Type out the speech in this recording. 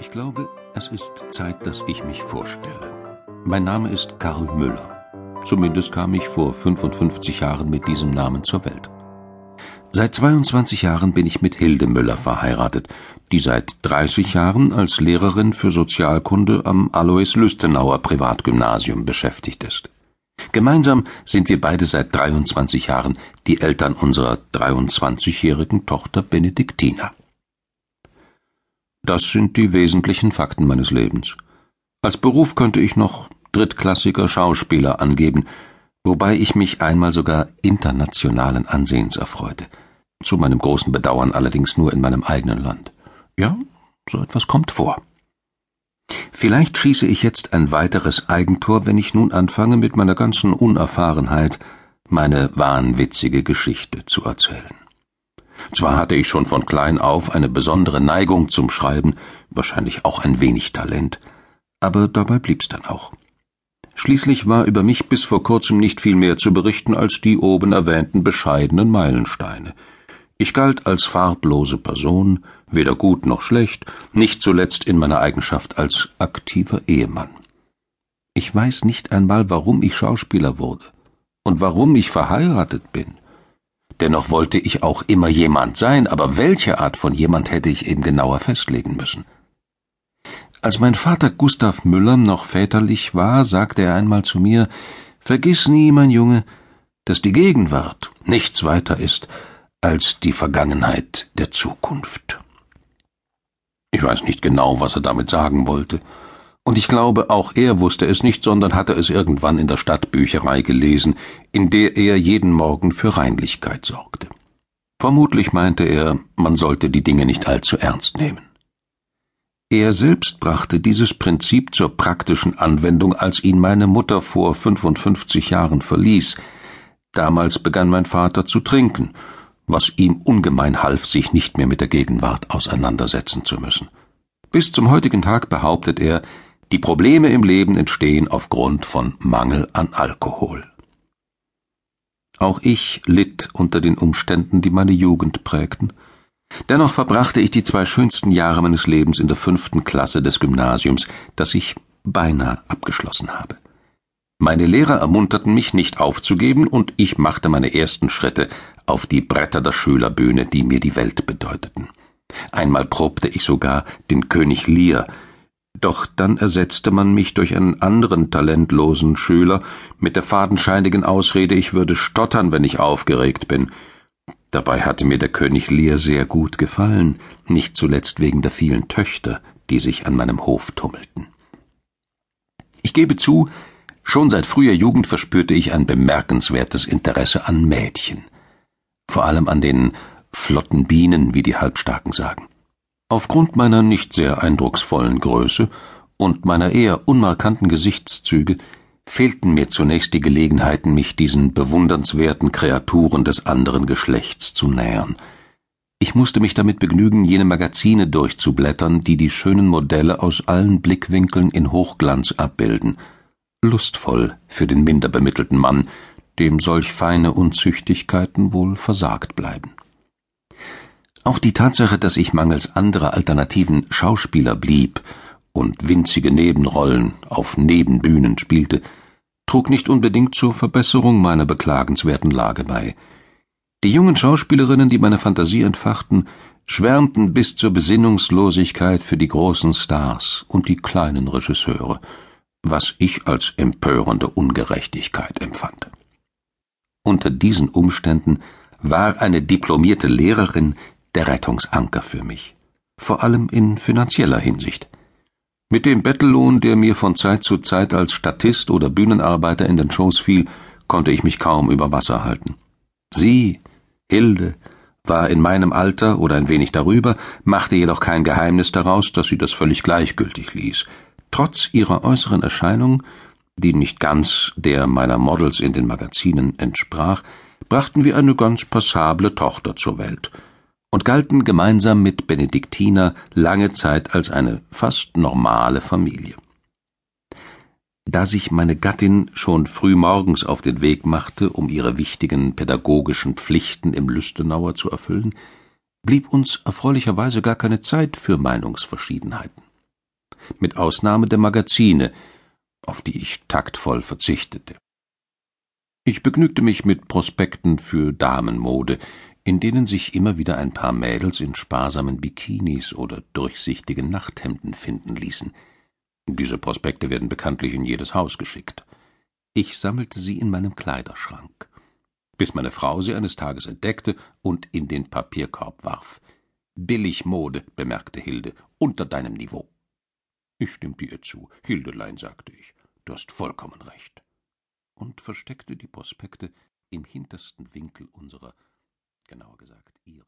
Ich glaube, es ist Zeit, dass ich mich vorstelle. Mein Name ist Karl Müller. Zumindest kam ich vor 55 Jahren mit diesem Namen zur Welt. Seit 22 Jahren bin ich mit Hilde Müller verheiratet, die seit 30 Jahren als Lehrerin für Sozialkunde am Alois Lüstenauer Privatgymnasium beschäftigt ist. Gemeinsam sind wir beide seit 23 Jahren die Eltern unserer 23-jährigen Tochter Benediktina. Das sind die wesentlichen Fakten meines Lebens. Als Beruf könnte ich noch drittklassiger Schauspieler angeben, wobei ich mich einmal sogar internationalen Ansehens erfreute. Zu meinem großen Bedauern allerdings nur in meinem eigenen Land. Ja, so etwas kommt vor. Vielleicht schieße ich jetzt ein weiteres Eigentor, wenn ich nun anfange, mit meiner ganzen Unerfahrenheit meine wahnwitzige Geschichte zu erzählen. Zwar hatte ich schon von klein auf eine besondere Neigung zum Schreiben, wahrscheinlich auch ein wenig Talent, aber dabei blieb's dann auch. Schließlich war über mich bis vor kurzem nicht viel mehr zu berichten als die oben erwähnten bescheidenen Meilensteine. Ich galt als farblose Person, weder gut noch schlecht, nicht zuletzt in meiner Eigenschaft als aktiver Ehemann. Ich weiß nicht einmal, warum ich Schauspieler wurde und warum ich verheiratet bin. Dennoch wollte ich auch immer jemand sein, aber welche Art von jemand hätte ich eben genauer festlegen müssen. Als mein Vater Gustav Müller noch väterlich war, sagte er einmal zu mir Vergiss nie, mein Junge, dass die Gegenwart nichts weiter ist als die Vergangenheit der Zukunft. Ich weiß nicht genau, was er damit sagen wollte, und ich glaube, auch er wusste es nicht, sondern hatte es irgendwann in der Stadtbücherei gelesen, in der er jeden Morgen für Reinlichkeit sorgte. Vermutlich meinte er, man sollte die Dinge nicht allzu ernst nehmen. Er selbst brachte dieses Prinzip zur praktischen Anwendung, als ihn meine Mutter vor 55 Jahren verließ. Damals begann mein Vater zu trinken, was ihm ungemein half, sich nicht mehr mit der Gegenwart auseinandersetzen zu müssen. Bis zum heutigen Tag behauptet er, die Probleme im Leben entstehen aufgrund von Mangel an Alkohol. Auch ich litt unter den Umständen, die meine Jugend prägten. Dennoch verbrachte ich die zwei schönsten Jahre meines Lebens in der fünften Klasse des Gymnasiums, das ich beinahe abgeschlossen habe. Meine Lehrer ermunterten mich nicht aufzugeben, und ich machte meine ersten Schritte auf die Bretter der Schülerbühne, die mir die Welt bedeuteten. Einmal probte ich sogar den König Lear, doch dann ersetzte man mich durch einen anderen talentlosen Schüler mit der fadenscheinigen Ausrede, ich würde stottern, wenn ich aufgeregt bin. Dabei hatte mir der König Lear sehr gut gefallen, nicht zuletzt wegen der vielen Töchter, die sich an meinem Hof tummelten. Ich gebe zu, schon seit früher Jugend verspürte ich ein bemerkenswertes Interesse an Mädchen, vor allem an den flotten Bienen, wie die Halbstarken sagen. Aufgrund meiner nicht sehr eindrucksvollen Größe und meiner eher unmarkanten Gesichtszüge fehlten mir zunächst die Gelegenheiten, mich diesen bewundernswerten Kreaturen des anderen Geschlechts zu nähern. Ich musste mich damit begnügen, jene Magazine durchzublättern, die die schönen Modelle aus allen Blickwinkeln in Hochglanz abbilden. Lustvoll für den minder bemittelten Mann, dem solch feine Unzüchtigkeiten wohl versagt bleiben. Auch die Tatsache, dass ich mangels anderer Alternativen Schauspieler blieb und winzige Nebenrollen auf Nebenbühnen spielte, trug nicht unbedingt zur Verbesserung meiner beklagenswerten Lage bei. Die jungen Schauspielerinnen, die meine Fantasie entfachten, schwärmten bis zur Besinnungslosigkeit für die großen Stars und die kleinen Regisseure, was ich als empörende Ungerechtigkeit empfand. Unter diesen Umständen war eine diplomierte Lehrerin der Rettungsanker für mich, vor allem in finanzieller Hinsicht. Mit dem Bettellohn, der mir von Zeit zu Zeit als Statist oder Bühnenarbeiter in den Schoß fiel, konnte ich mich kaum über Wasser halten. Sie, Hilde, war in meinem Alter oder ein wenig darüber, machte jedoch kein Geheimnis daraus, dass sie das völlig gleichgültig ließ. Trotz ihrer äußeren Erscheinung, die nicht ganz der meiner Models in den Magazinen entsprach, brachten wir eine ganz passable Tochter zur Welt und galten gemeinsam mit Benediktiner lange Zeit als eine fast normale Familie. Da sich meine Gattin schon früh morgens auf den Weg machte, um ihre wichtigen pädagogischen Pflichten im Lüstenauer zu erfüllen, blieb uns erfreulicherweise gar keine Zeit für Meinungsverschiedenheiten. mit Ausnahme der Magazine, auf die ich taktvoll verzichtete. Ich begnügte mich mit Prospekten für Damenmode, in denen sich immer wieder ein paar Mädels in sparsamen Bikinis oder durchsichtigen Nachthemden finden ließen. Diese Prospekte werden bekanntlich in jedes Haus geschickt. Ich sammelte sie in meinem Kleiderschrank, bis meine Frau sie eines Tages entdeckte und in den Papierkorb warf. Billigmode, bemerkte Hilde, unter deinem Niveau. Ich stimmte ihr zu. Hildelein, sagte ich, du hast vollkommen recht und versteckte die Prospekte im hintersten Winkel unserer, genauer gesagt ihrer